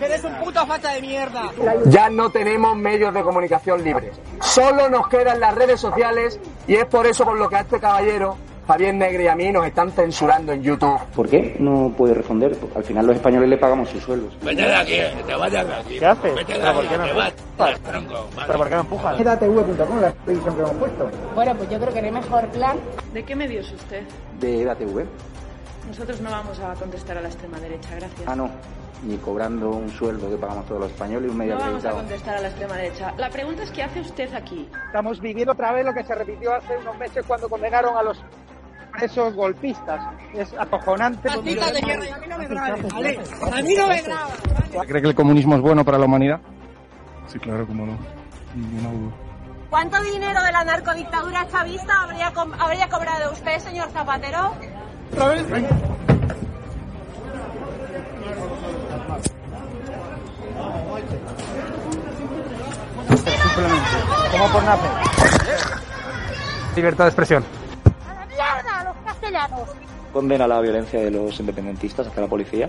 ¡Eres un puto facha de mierda! Ya no tenemos medios de comunicación libres. Solo nos quedan las redes sociales y es por eso por lo que a este caballero, Javier Negre y a mí nos están censurando en YouTube. ¿Por qué no puede responder? Al final los españoles le pagamos sus sueldos. Vete de aquí, te vayas de aquí. ¿Qué haces? Vete de ¿Pero por aquí, qué no te vas. ¿Pero por qué me empujas? edatv.com, la televisión que hemos puesto. Bueno, pues yo creo que no hay mejor plan. ¿De qué medio es usted? De EDATV. Nosotros no vamos a contestar a la extrema derecha, gracias. Ah, no. Ni cobrando un sueldo que pagamos todos los españoles y un medio No vamos a contestar a la extrema derecha. La pregunta es ¿qué hace usted aquí? Estamos viviendo otra vez lo que se repitió hace unos meses cuando condenaron a los presos golpistas. Es acojonante. ¡Maldita de y a mí no me grabes, ¿vale? ¡A mí no me grabas! ¿Cree que el comunismo es bueno para la humanidad? Sí, claro, cómo no. Ninguna duda. ¿Cuánto dinero de la narcodictadura chavista habría, com- habría cobrado usted, señor Zapatero? Simplemente. Como por nacer. Libertad de expresión. ¡A la mierda, los castellanos! Condena la violencia de los independentistas hacia la policía.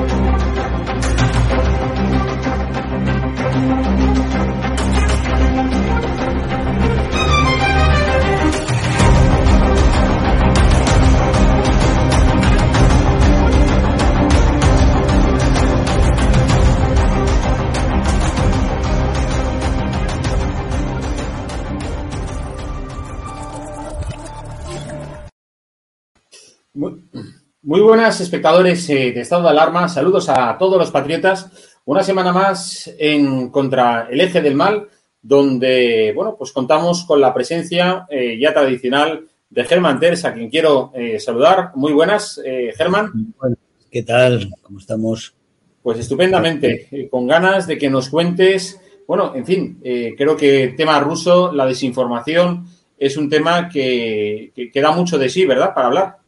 muy buenas espectadores eh, de Estado de Alarma, saludos a todos los patriotas. Una semana más en contra el eje del mal, donde bueno, pues contamos con la presencia eh, ya tradicional de Germán Terz, a quien quiero eh, saludar. Muy buenas, eh, Germán. ¿Qué tal? ¿Cómo estamos? Pues estupendamente, con ganas de que nos cuentes, bueno, en fin, creo que el tema ruso, la desinformación, es un tema que, que, que da mucho de sí, ¿verdad? Para hablar.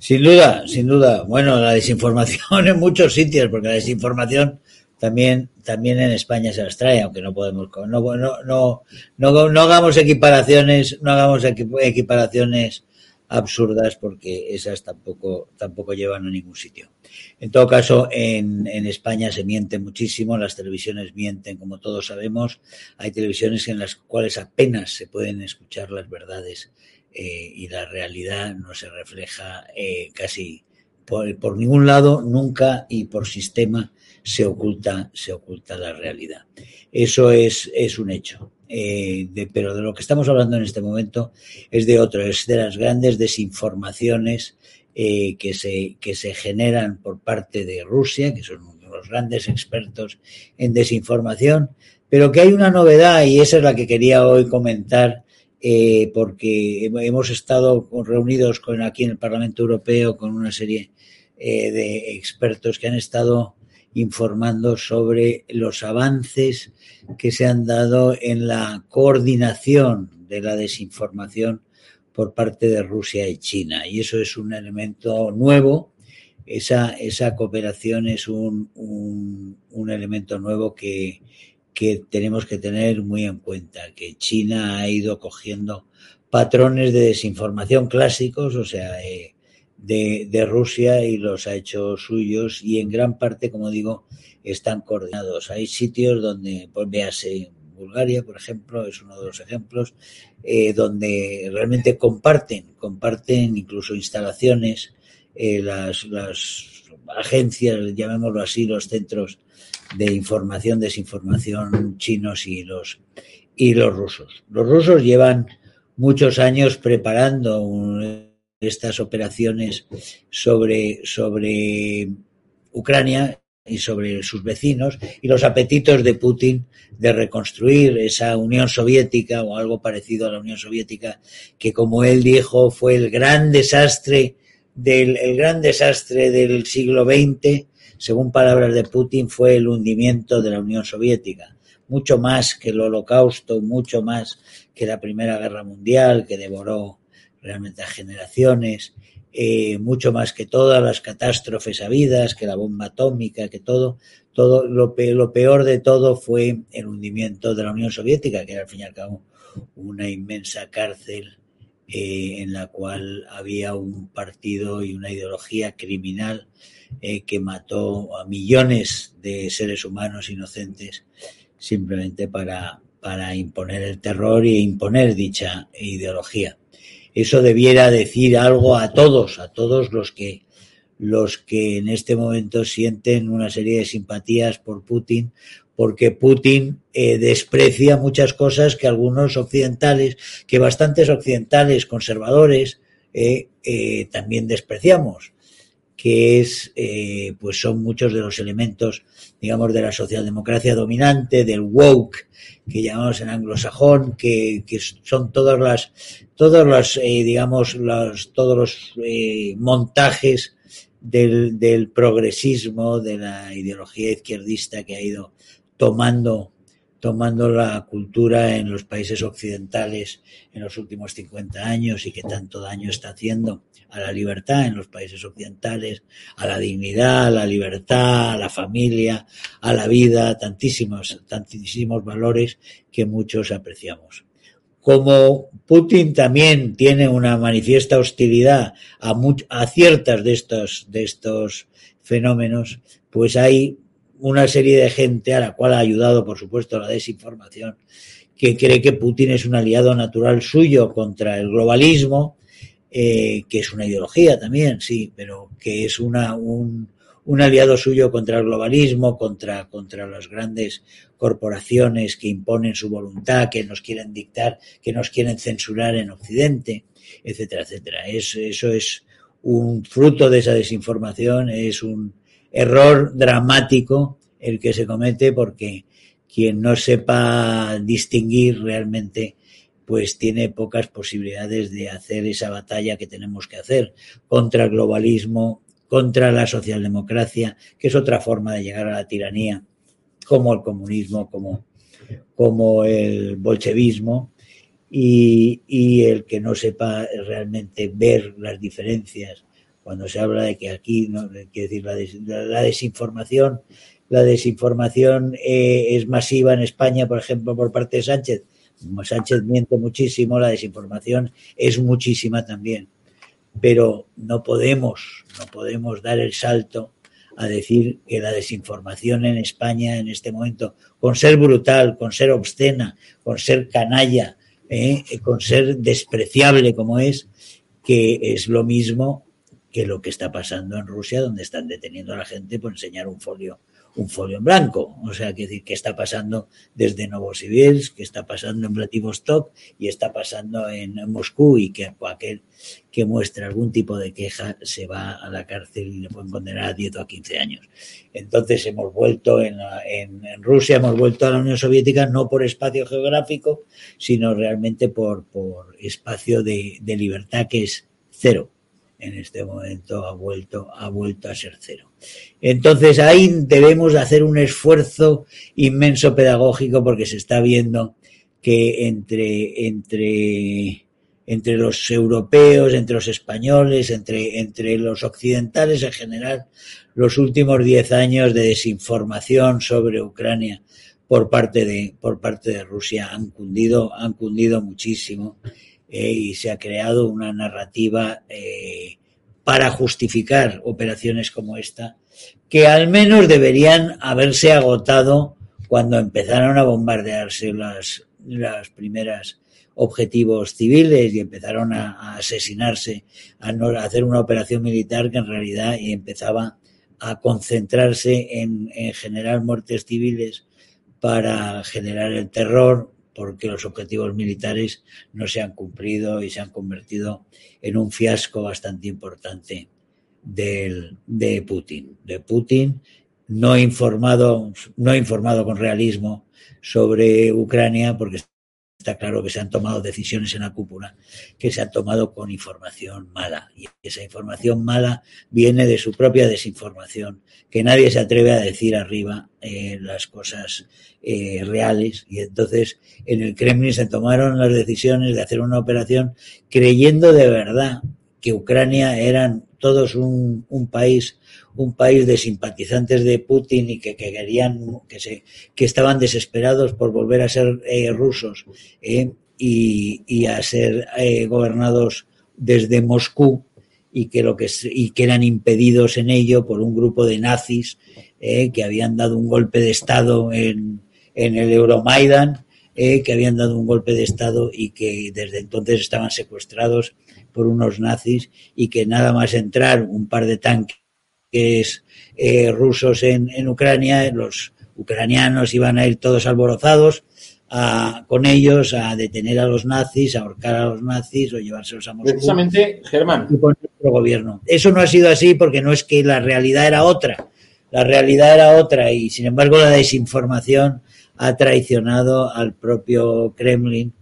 Sin duda, sin duda. Bueno, la desinformación en muchos sitios, porque la desinformación también, también en España se las trae, aunque no podemos, no, no, no, no, hagamos equiparaciones, no hagamos equi- equiparaciones absurdas porque esas tampoco, tampoco llevan a ningún sitio. En todo caso, en, en España se miente muchísimo, las televisiones mienten, como todos sabemos. Hay televisiones en las cuales apenas se pueden escuchar las verdades eh, y la realidad no se refleja eh, casi por, ningún lado, nunca y por sistema se oculta, se oculta la realidad. Eso es, es un hecho. Eh, de, pero de lo que estamos hablando en este momento es de otro, es de las grandes desinformaciones que, se, que se generan por parte de Rusia, que son los grandes expertos en desinformación, pero que hay una novedad y esa es la que quería hoy comentar eh, porque hemos estado reunidos con aquí en el Parlamento Europeo con una serie eh, de expertos que han estado informando sobre los avances que se han dado en la coordinación de la desinformación por parte de Rusia y China. Y eso es un elemento nuevo. Esa, esa cooperación es un, un, un elemento nuevo que, que tenemos que tener muy en cuenta, que China ha ido cogiendo patrones de desinformación clásicos, o sea, eh, de, Rusia y los ha hecho suyos y en gran parte, como digo, están coordinados. Hay sitios donde, pues véase, Bulgaria, por ejemplo, es uno de los ejemplos, eh, donde realmente comparten, comparten incluso instalaciones, eh, las, las agencias, llamémoslo así, los centros de información, desinformación chinos y los, y los rusos. Los rusos llevan muchos años preparando estas operaciones sobre, sobre Ucrania y sobre sus vecinos y los apetitos de Putin de reconstruir esa Unión Soviética o algo parecido a la Unión Soviética que como él dijo fue el gran desastre del el gran desastre del siglo XX según palabras de Putin fue el hundimiento de la Unión Soviética. Mucho más que el holocausto mucho más que la Primera Guerra Mundial que devoró realmente a generaciones eh, mucho más que todas las catástrofes habidas, que la bomba atómica, que todo, todo lo, peor, lo peor de todo fue el hundimiento de la Unión Soviética, que era al fin y al cabo una inmensa cárcel eh, en la cual había un partido y una ideología criminal eh, que mató a millones de seres humanos inocentes simplemente para, para imponer el terror e imponer dicha ideología. Eso debiera decir algo a todos, a todos los que los que en este momento sienten una serie de simpatías por Putin, porque Putin eh, desprecia muchas cosas que algunos occidentales, que bastantes occidentales conservadores eh, eh, también despreciamos, que es, pues son muchos de los elementos, digamos, de la socialdemocracia dominante, del woke, que llamamos en anglosajón, que, que son todas las, todos los, eh, digamos, los, todos los montajes del, del progresismo, de la ideología izquierdista que ha ido tomando tomando la cultura en los países occidentales en los últimos 50 años y que tanto daño está haciendo a la libertad en los países occidentales, a la dignidad, a la libertad, a la familia, a la vida, tantísimos, tantísimos valores que muchos apreciamos. Como Putin también tiene una manifiesta hostilidad a, a ciertas de estos, de estos fenómenos, pues hay una serie de gente a la cual ha ayudado, por supuesto, la desinformación, que cree que Putin es un aliado natural suyo contra el globalismo, eh, que es una ideología también, sí, pero que es una, un, un aliado suyo contra el globalismo, contra, contra las grandes corporaciones que imponen su voluntad, que nos quieren dictar, que nos quieren censurar en Occidente, etcétera, etcétera. Es, eso es un fruto de esa desinformación, es un, error dramático el que se comete porque quien no sepa distinguir realmente pues tiene pocas posibilidades de hacer esa batalla que tenemos que hacer contra el globalismo, contra la socialdemocracia, que es otra forma de llegar a la tiranía, como el comunismo, como, como el bolchevismo, y, y el que no sepa realmente ver las diferencias cuando se habla de que aquí, no, quiero decir, la desinformación, la desinformación eh, es masiva en España, por ejemplo, por parte de Sánchez. Sánchez miente muchísimo, la desinformación es muchísima también. Pero no podemos, no podemos dar el salto a decir que la desinformación en España en este momento, con ser brutal, con ser obscena, con ser canalla, eh, con ser despreciable como es, que es lo mismo que lo que está pasando en Rusia, donde están deteniendo a la gente por enseñar un folio, un folio en blanco. O sea, que decir, que está pasando desde Novosibirsk, que está pasando en Vladivostok y está pasando en Moscú y que aquel que muestra algún tipo de queja se va a la cárcel y le pueden condenar a 10 o a 15 años. Entonces hemos vuelto en, Rusia, hemos vuelto a la Unión Soviética no por espacio geográfico, sino realmente por, por espacio de libertad que es cero en este momento ha vuelto, ha vuelto a ser cero. Entonces ahí debemos hacer un esfuerzo inmenso pedagógico porque se está viendo que entre, entre, entre los europeos, entre los españoles, entre, entre los occidentales en general, los últimos diez años de desinformación sobre Ucrania por parte de, por parte de Rusia han cundido, han cundido muchísimo y se ha creado una narrativa eh, para justificar operaciones como esta, que al menos deberían haberse agotado cuando empezaron a bombardearse las, las primeras objetivos civiles y empezaron a, asesinarse, a, no, hacer una operación militar que en realidad empezaba a concentrarse en, en generar muertes civiles para generar el terror, porque los objetivos militares no se han cumplido y se han convertido en un fiasco bastante importante del, de Putin. De Putin no informado, no informado con realismo sobre Ucrania, porque está claro que se han tomado decisiones en la cúpula que se han tomado con información mala. Y esa información mala viene de su propia desinformación, que nadie se atreve a decir arriba eh, las cosas eh, reales. Y entonces en el Kremlin se tomaron las decisiones de hacer una operación creyendo de verdad que Ucrania eran todos un, un país un país de simpatizantes de Putin y que, que querían, que, se, que estaban desesperados por volver a ser eh, rusos eh, y, y, a ser eh, gobernados desde Moscú y que, lo que, y que eran impedidos en ello por un grupo de nazis que habían dado un golpe de Estado en, en el Euromaidan, que habían dado un golpe de Estado y que desde entonces estaban secuestrados por unos nazis y que nada más entrar un par de tanques eh, rusos en, en, Ucrania, los ucranianos iban a ir todos alborozados a, con ellos a detener a los nazis, a ahorcar a los nazis o llevárselos a Moscú. Precisamente, Germán. Y con nuestro gobierno. Eso no ha sido así porque no es que la realidad era otra. La realidad era otra y, sin embargo, la desinformación ha traicionado al propio Kremlin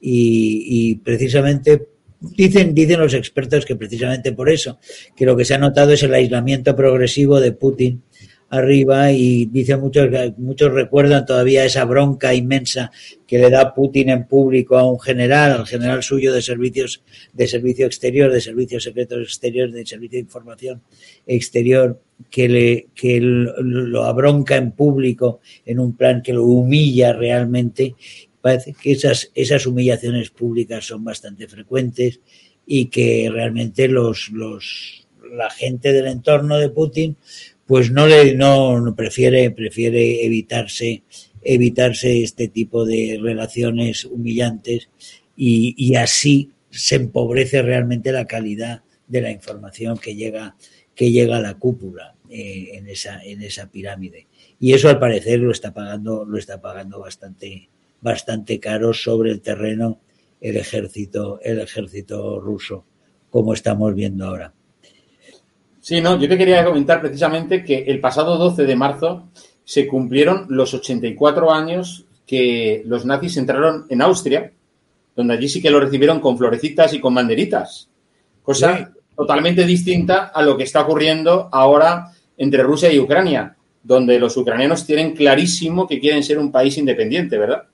y, y precisamente Dicen, dicen los expertos que precisamente por eso, que lo que se ha notado es el aislamiento progresivo de Putin arriba y dicen muchos, muchos recuerdan todavía esa bronca inmensa que le da Putin en público a un general, al general suyo de servicios, de servicio exterior, de servicios secretos exteriores, de servicio de información exterior, que le, que lo abronca en público en un plan que lo humilla realmente parece que esas, esas humillaciones públicas son bastante frecuentes y que realmente los, los, la gente del entorno de Putin pues no le no, prefiere prefiere evitarse evitarse este tipo de relaciones humillantes y, y, así se empobrece realmente la calidad de la información que llega que llega a la cúpula eh, en esa en esa pirámide. Y eso al parecer lo está pagando lo está pagando bastante bastante caro sobre el terreno el ejército, el ejército ruso, como estamos viendo ahora. Sí, no, yo te quería comentar precisamente que el pasado 12 de marzo se cumplieron los 84 años que los nazis entraron en Austria, donde allí sí que lo recibieron con florecitas y con banderitas, cosa sí. totalmente distinta a lo que está ocurriendo ahora entre Rusia y Ucrania, donde los ucranianos tienen clarísimo que quieren ser un país independiente, ¿verdad?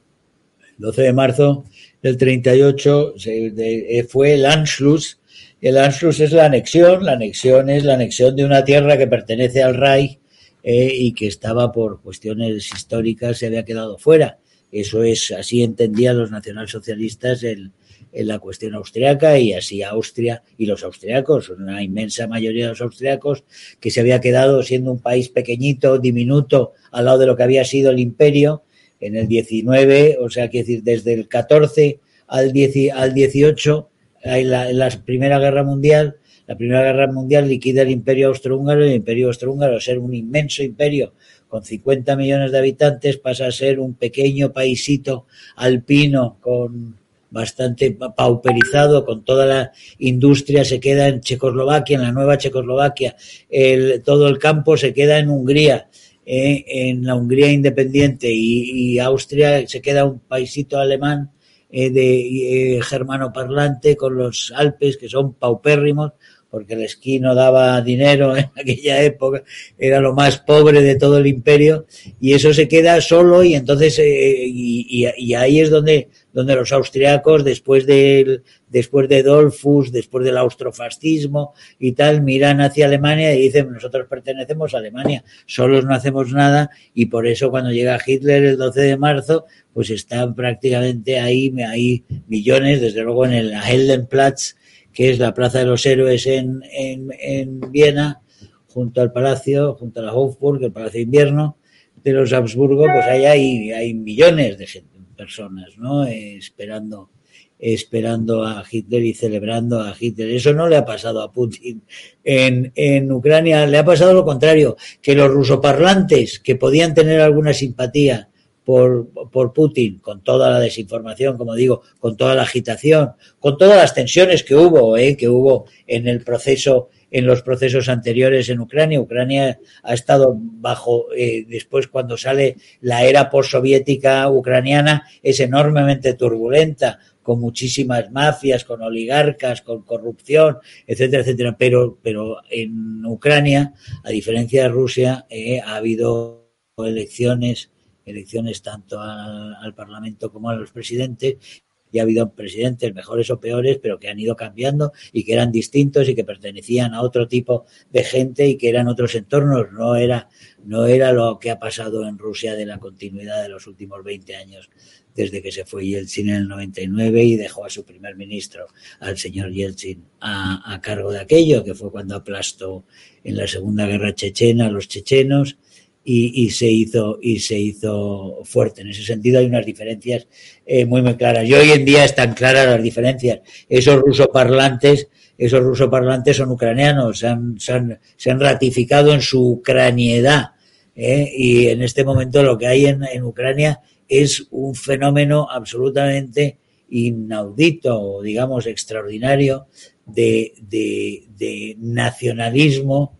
12 de marzo del 38 se, eh, fue el Anschluss. El Anschluss es la anexión, la anexión es la anexión de una tierra que pertenece al Reich eh, y que estaba por cuestiones históricas, se había quedado fuera. Eso es, así entendían los nacionalsocialistas el, en la cuestión austriaca y así Austria y los austriacos, una inmensa mayoría de los austriacos, que se había quedado siendo un país pequeñito, diminuto, al lado de lo que había sido el imperio, en el 19, o sea, que decir, desde el 14 al, 10, al 18, en la, Primera Guerra Mundial, la Primera Guerra Mundial liquida el imperio austrohúngaro el imperio austrohúngaro, ser un inmenso imperio con 50 millones de habitantes, pasa a ser un pequeño paisito alpino con bastante pauperizado, con toda la industria se queda en Checoslovaquia, en la nueva Checoslovaquia, el, todo el campo se queda en Hungría, eh, en la Hungría independiente y, Austria se queda un paisito alemán eh, de eh, germano parlante con los Alpes que son paupérrimos porque el esquí no daba dinero en aquella época, era lo más pobre de todo el imperio, y eso se queda solo y entonces, eh, y, ahí es donde, donde los austriacos, después del, después de Dolfus, después del austrofascismo y tal, miran hacia Alemania y dicen, nosotros pertenecemos a Alemania, solos no hacemos nada, y por eso cuando llega Hitler el 12 de marzo, pues están prácticamente ahí, hay millones, desde luego en el Heldenplatz, que es la Plaza de los Héroes en, en, en Viena, junto al Palacio, junto a la Hofburg, el Palacio de Invierno de los Habsburgo, pues ahí hay, hay millones de gente, personas, ¿no? Esperando, esperando a Hitler y celebrando a Hitler. Eso no le ha pasado a Putin en, en Ucrania, le ha pasado lo contrario, que los rusoparlantes que podían tener alguna simpatía por, por Putin, con toda la desinformación, como digo, con toda la agitación, con todas las tensiones que hubo, ¿eh? que hubo en el proceso, en los procesos anteriores en Ucrania. Ucrania ha estado bajo, eh, después cuando sale la era postsoviética ucraniana, es enormemente turbulenta, con muchísimas mafias, con oligarcas, con corrupción, etcétera, etcétera. Pero, pero en Ucrania, a diferencia de Rusia, eh, ha habido elecciones elecciones tanto al, Parlamento como a los presidentes y ha habido presidentes mejores o peores, pero que han ido cambiando y que eran distintos y que pertenecían a otro tipo de gente y que eran otros entornos. No era, no era lo que ha pasado en Rusia de la continuidad de los últimos 20 años, desde que se fue Yeltsin en el 99 y dejó a su primer ministro, al señor Yeltsin, a, a cargo de aquello, que fue cuando aplastó en la Segunda Guerra Chechena a los chechenos y, y, se hizo y se hizo fuerte. En ese sentido hay unas diferencias eh, muy muy claras. Y hoy en día están claras las diferencias. Esos rusoparlantes, esos rusoparlantes son ucranianos, se han, se han, se han ratificado en su ucraniedad. ¿eh? Y en este momento lo que hay en, en Ucrania es un fenómeno absolutamente inaudito, digamos, extraordinario de, de, de nacionalismo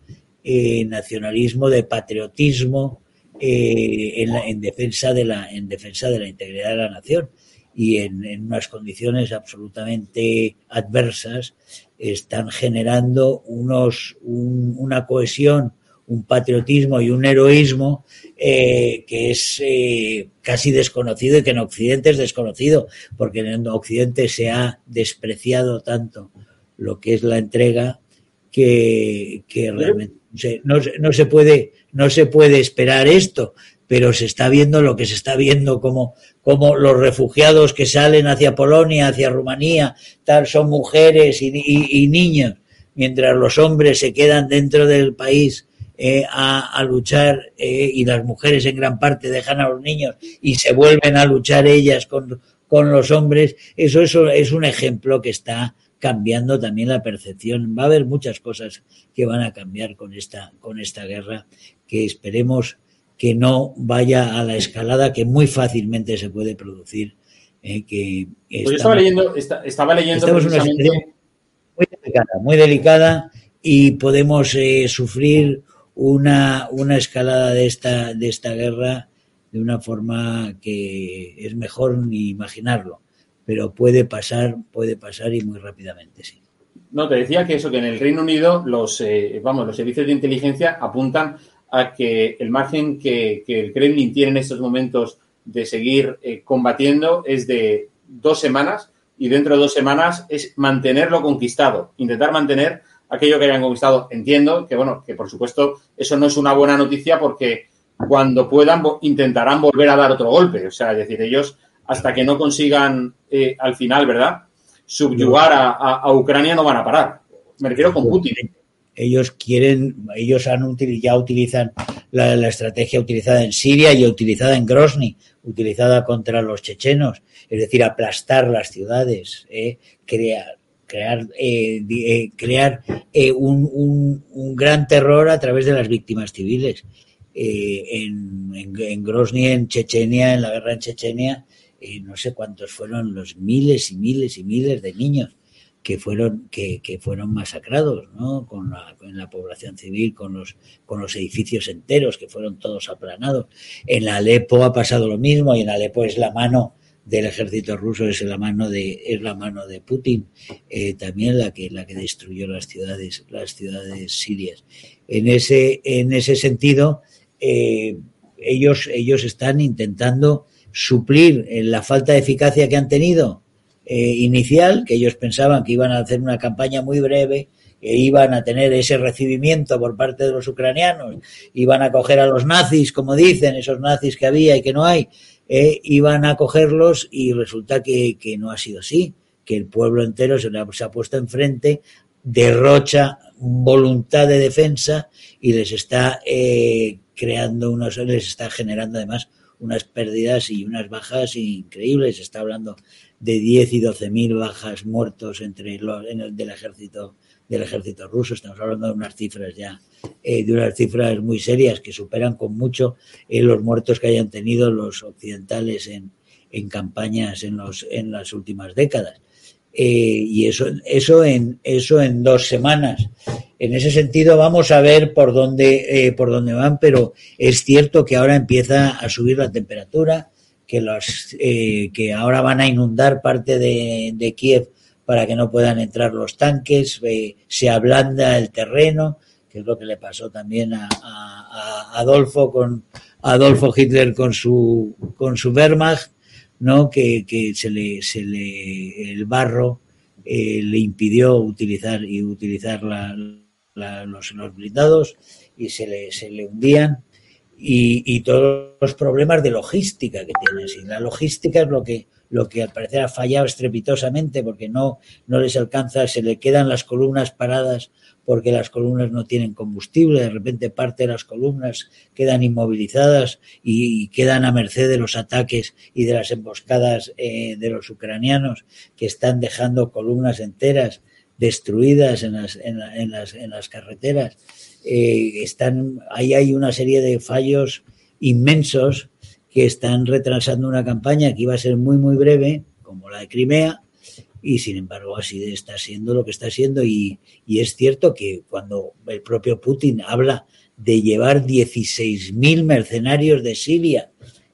eh, nacionalismo, de patriotismo eh, en, la, en, defensa de la, en defensa de la integridad de la nación. Y en, en unas condiciones absolutamente adversas están generando unos, un, una cohesión, un patriotismo y un heroísmo eh, que es eh, casi desconocido y que en Occidente es desconocido, porque en Occidente se ha despreciado tanto lo que es la entrega que, que realmente no, se puede, no se puede esperar esto, pero se está viendo lo que se está viendo como, como los refugiados que salen hacia Polonia, hacia Rumanía, tal, son mujeres y, niños, mientras los hombres se quedan dentro del país eh, a, a, luchar eh, y las mujeres en gran parte dejan a los niños y se vuelven a luchar ellas con, con los hombres, eso, eso es un ejemplo que está cambiando también la percepción. Va a haber muchas cosas que van a cambiar con esta, con esta guerra, que esperemos que no vaya a la escalada que muy fácilmente se puede producir. Eh, que pues estamos, estaba leyendo, está, estaba leyendo precisamente... una muy delicada, muy delicada y podemos eh, sufrir una, una escalada de esta, de esta guerra de una forma que es mejor ni imaginarlo pero puede pasar, puede pasar y muy rápidamente, sí. No, te decía que eso, que en el Reino Unido los, eh, vamos, los servicios de inteligencia apuntan a que el margen que, que el Kremlin tiene en estos momentos de seguir eh, combatiendo es de dos semanas y dentro de dos semanas es mantenerlo conquistado, intentar mantener aquello que hayan conquistado. Entiendo que, bueno, que por supuesto eso no es una buena noticia porque cuando puedan intentarán volver a dar otro golpe. O sea, es decir, ellos hasta que no consigan eh, al final, ¿verdad? Subyugar a, a, a, Ucrania no van a parar. Me refiero con Putin. Ellos quieren, ellos han ya utilizan la, la, estrategia utilizada en Siria y utilizada en Grozny, utilizada contra los chechenos, es decir, aplastar las ciudades, eh, crear, crear, eh, eh, crear eh, un, un, un, gran terror a través de las víctimas civiles. Eh, en, en, en Grozny, en Chechenia, en la guerra en Chechenia, no sé cuántos fueron los miles y miles y miles de niños que fueron que, fueron masacrados ¿no? con, la, con la población civil con los con los edificios enteros que fueron todos aplanados en Alepo ha pasado lo mismo y en Alepo es la mano del ejército ruso es la mano de es la mano de Putin eh, también la que la que destruyó las ciudades las ciudades sirias en ese en ese sentido eh, ellos ellos están intentando suplir eh, la falta de eficacia que han tenido eh, inicial que ellos pensaban que iban a hacer una campaña muy breve e iban a tener ese recibimiento por parte de los ucranianos, iban a coger a los nazis, como dicen, esos nazis que había y que no hay, eh, iban a cogerlos y resulta que, que, no ha sido así, que el pueblo entero se, se ha puesto enfrente, derrocha voluntad de defensa y les está eh, creando unos, les está generando además unas pérdidas y unas bajas increíbles. Está hablando de 10 y 12 mil bajas muertos entre los, en el, del ejército del ejército ruso. Estamos hablando de unas cifras ya, eh, de unas cifras muy serias que superan con mucho eh, los muertos que hayan tenido los occidentales en, en campañas en, los, en las últimas décadas. Eh, y eso, eso, en, eso en dos semanas. En ese sentido vamos a ver por dónde, eh, por dónde van, pero es cierto que ahora empieza a subir la temperatura, que, los, eh, que ahora van a inundar parte de, Kiev para que no puedan entrar los tanques, eh, se ablanda el terreno, que es lo que le pasó también a, a, a Adolfo con Adolfo Hitler con su con su Wehrmacht, ¿no? Que, que se le se le el barro eh, le impidió utilizar y utilizar la, la, los, blindados y se le, se le hundían y, y, todos los problemas de logística que tienes. Y la logística es lo que lo que al parecer ha fallado estrepitosamente porque no, no les alcanza, se le quedan las columnas paradas porque las columnas no tienen combustible, de repente parte de las columnas quedan inmovilizadas y, quedan a merced de los ataques y de las emboscadas eh, de los ucranianos que están dejando columnas enteras destruidas en las, en, la, en las, en las carreteras. Eh, están, ahí hay una serie de fallos inmensos que están retrasando una campaña que iba a ser muy, muy breve, como la de Crimea, y sin embargo así está siendo lo que está siendo. Y, y es cierto que cuando el propio Putin habla de llevar 16.000 mercenarios de Siria,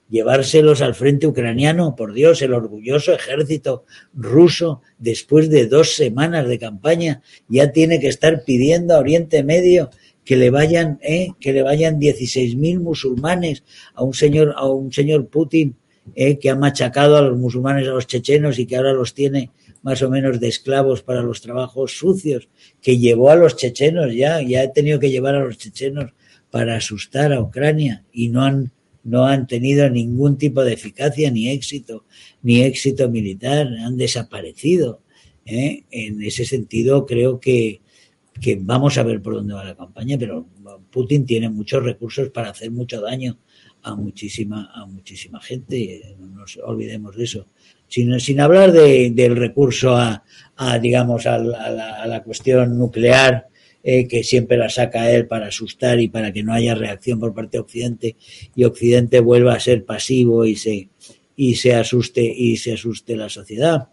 llevárselos al frente ucraniano, por Dios, el orgulloso ejército ruso, después de dos semanas de campaña, ya tiene que estar pidiendo a Oriente Medio que le vayan, eh, que le vayan 16.000 musulmanes a un señor, a un señor Putin eh, que ha machacado a los musulmanes, a los chechenos y que ahora los tiene más o menos de esclavos para los trabajos sucios, que llevó a los chechenos ya, ya ha tenido que llevar a los chechenos para asustar a Ucrania y no han, no han tenido ningún tipo de eficacia ni éxito, ni éxito militar, han desaparecido. ¿eh? En ese sentido, creo que, que vamos a ver por dónde va la campaña, pero Putin tiene muchos recursos para hacer mucho daño a muchísima, a muchísima gente, no nos olvidemos de eso. Sin, sin hablar de, del recurso a, a digamos, a, la, cuestión nuclear, eh, que siempre la saca él para asustar y para que no haya reacción por parte de Occidente y Occidente vuelva a ser pasivo y se, y se asuste y se asuste la sociedad.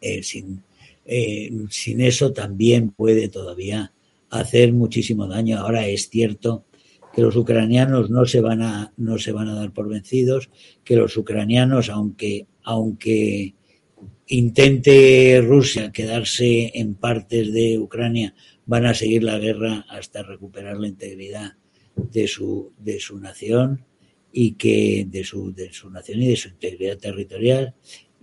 Eh, sin, eh, sin eso también puede todavía hacer muchísimo daño. Ahora es cierto que los ucranianos no se van a no se van a dar por vencidos, que los ucranianos aunque aunque intente Rusia quedarse en partes de Ucrania, van a seguir la guerra hasta recuperar la integridad de su de su nación y que de su de su nación y de su integridad territorial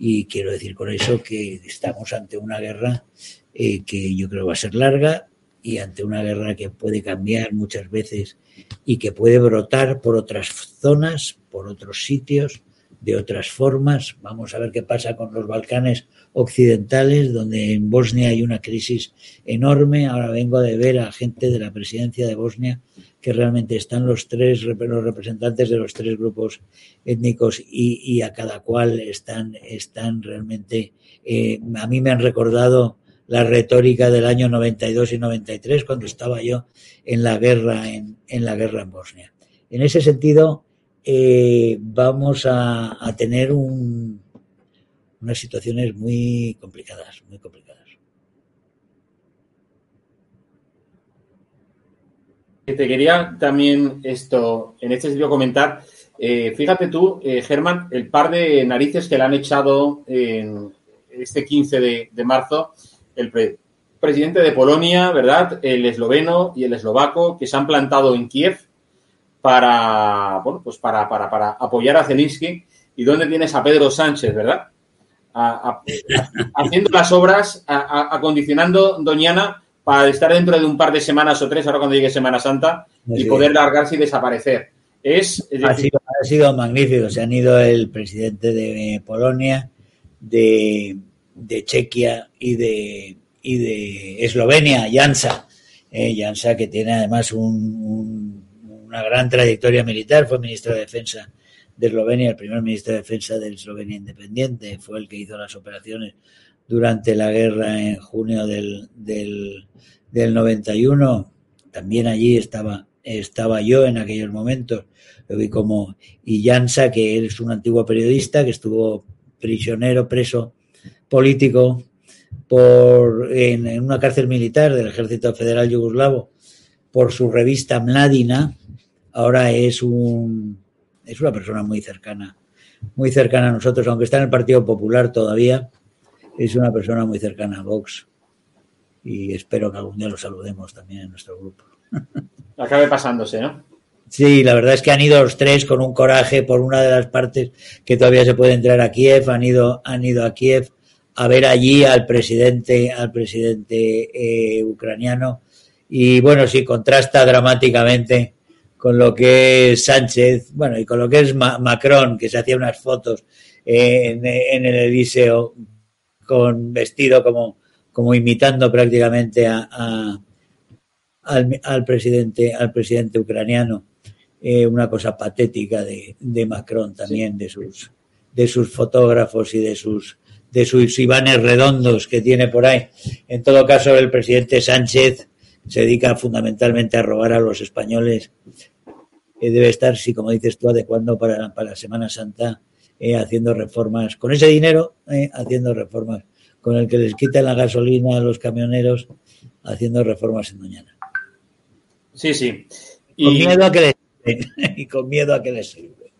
y quiero decir con eso que estamos ante una guerra eh, que yo creo va a ser larga y ante una guerra que puede cambiar muchas veces y que puede brotar por otras zonas, por otros sitios, de otras formas. Vamos a ver qué pasa con los Balcanes occidentales, donde en Bosnia hay una crisis enorme. Ahora vengo de ver a gente de la presidencia de Bosnia que realmente están los tres los representantes de los tres grupos étnicos y, y a cada cual están están realmente eh, a mí me han recordado la retórica del año 92 y 93 cuando estaba yo en la guerra en, en la guerra en Bosnia. En ese sentido eh, vamos a, tener un, unas situaciones muy complicadas, muy complicadas. Te quería también esto, en este sentido comentar Eh, fíjate tú, eh, Germán, el par de narices que le han echado en este 15 de, de marzo el pre- presidente de Polonia, ¿verdad? El esloveno y el eslovaco que se han plantado en Kiev para, bueno, pues para, para, para apoyar a Zelensky. ¿Y dónde tienes a Pedro Sánchez, verdad? A- a- haciendo las obras, acondicionando Doñana para estar dentro de un par de semanas o tres, ahora cuando llegue Semana Santa, y poder largarse y desaparecer. Es, es Ha sido, ha sido magnífico. Se han ido el presidente de Polonia, de, de Chequia y de, y de Eslovenia, Jansa. Eh, Jansa, que tiene además un- un- una gran trayectoria militar, fue ministro de Defensa de Eslovenia, el primer ministro de Defensa de Eslovenia independiente, fue el que hizo las operaciones durante la guerra en junio del, del, del 91. También allí estaba, estaba yo en aquellos momentos. Lo vi como Jansa, que es un antiguo periodista que estuvo prisionero, preso político por, en una cárcel militar del Ejército Federal Yugoslavo por su revista Mladina. Ahora es un es una persona muy cercana, muy cercana a nosotros, aunque está en el Partido Popular todavía, es una persona muy cercana a Vox y espero que algún día lo saludemos también en nuestro grupo. acabe pasándose, ¿no? Sí, la verdad es que han ido los tres con un coraje por una de las partes que todavía se puede entrar a Kiev, han ido, han ido a Kiev a ver allí al presidente, al presidente eh, ucraniano y bueno, sí, contrasta dramáticamente con lo que es Sánchez, bueno, y con lo que es Ma- Macron, que se hacía unas fotos en, en el Eliseo con vestido como, como imitando prácticamente a, a- al, al presidente, al presidente ucraniano. Eh, una cosa patética de, de Macron también, de sus de sus fotógrafos y de sus de sus ibanes redondos que tiene por ahí. En todo caso, el presidente Sánchez se dedica fundamentalmente a robar a los españoles. Eh, debe estar, sí, como dices tú, adecuando para, para Semana Santa, eh, haciendo reformas. Con ese dinero, eh, haciendo reformas. Con el que les quitan la gasolina a los camioneros, haciendo reformas en Doñana. Sí, sí. Con Y- miedo a que les y con miedo a que les sirve.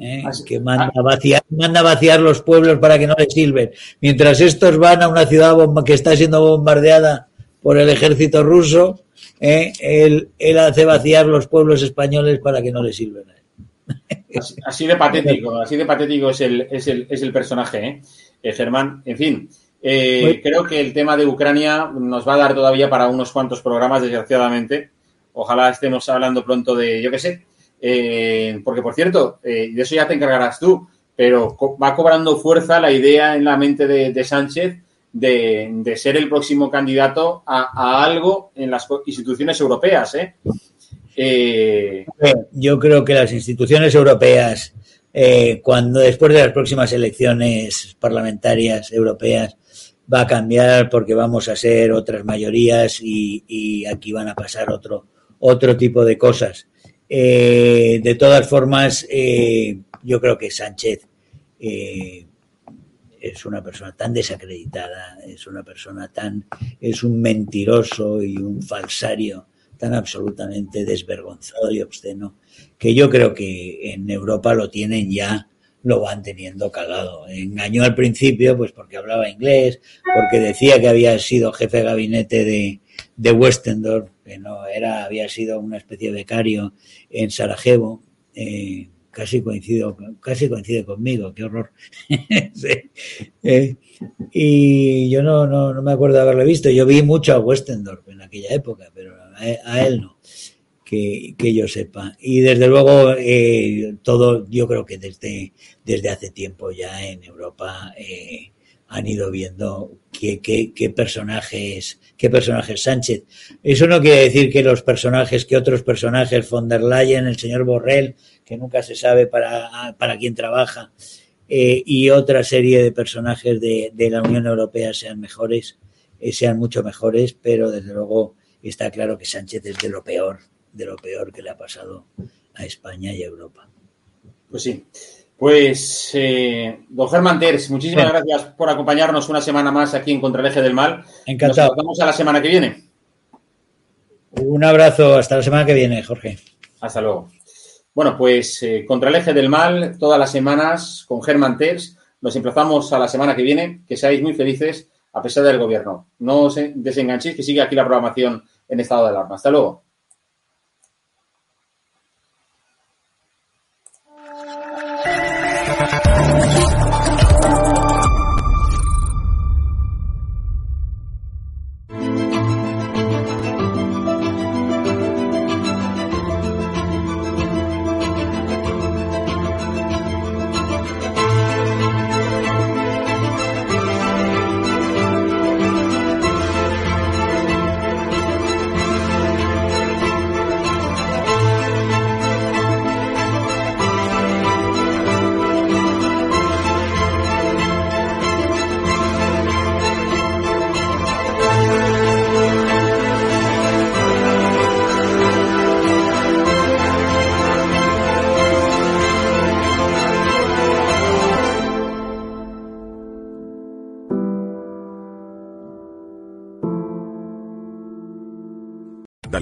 ¿Eh? que manda a, vaciar, manda a vaciar los pueblos para que no les sirven. Mientras estos van a una ciudad bomba- que está siendo bombardeada por el ejército ruso, ¿eh? él, él hace vaciar los pueblos españoles para que no les sirven. Así, así de patético, así de patético es el, es el, es el personaje, ¿eh? Eh, Germán. En fin, eh, creo que el tema de Ucrania nos va a dar todavía para unos cuantos programas, desgraciadamente. Ojalá estemos hablando pronto de, yo qué sé, eh, porque por cierto, de eso ya te encargarás tú, pero co- va cobrando fuerza la idea en la mente de, de Sánchez de, ser el próximo candidato a, algo en las instituciones europeas, ¿eh? Eh, Yo creo que las instituciones europeas, eh, cuando después de las próximas elecciones parlamentarias europeas, va a cambiar porque vamos a ser otras mayorías y, aquí van a pasar otro, otro tipo de cosas. De todas formas, yo creo que Sánchez es una persona tan desacreditada, es una persona tan, es un mentiroso y un falsario tan absolutamente desvergonzado y obsceno que yo creo que en Europa lo tienen ya, lo van teniendo calado. Engañó al principio, pues porque hablaba inglés, porque decía que había sido jefe de gabinete de, de Westendorf, que no era, había sido una especie de becario en Sarajevo. Eh, casi coincido, casi coincide conmigo, qué horror. Eh, y yo no, no, no me acuerdo de haberlo visto. Yo vi mucho a Westendorf en aquella época, pero a, a él no, que, que, yo sepa. Y desde luego, eh, todo, yo creo que desde, desde hace tiempo ya en Europa eh, han ido viendo qué, qué, qué personajes, qué personajes Sánchez. Eso no quiere decir que los personajes, que otros personajes, von der Leyen, el señor Borrell, que nunca se sabe para, para quién trabaja, eh, y otra serie de personajes de, de, la Unión Europea sean mejores, eh, sean mucho mejores, pero desde luego está claro que Sánchez es de lo peor, de lo peor que le ha pasado a España y a Europa. Pues sí. Pues, eh, don Germán Terz, muchísimas gracias por acompañarnos una semana más aquí en Contra el Eje del Mal. Encantado. Nos vemos a la semana que viene. Un abrazo, hasta la semana que viene, Jorge. Hasta luego. Bueno, pues eh, contra el eje del mal, todas las semanas con Germán Tex. Nos emplazamos a la semana que viene. Que seáis muy felices a pesar del gobierno. No os desenganchéis, que sigue aquí la programación en estado de alarma. Hasta luego.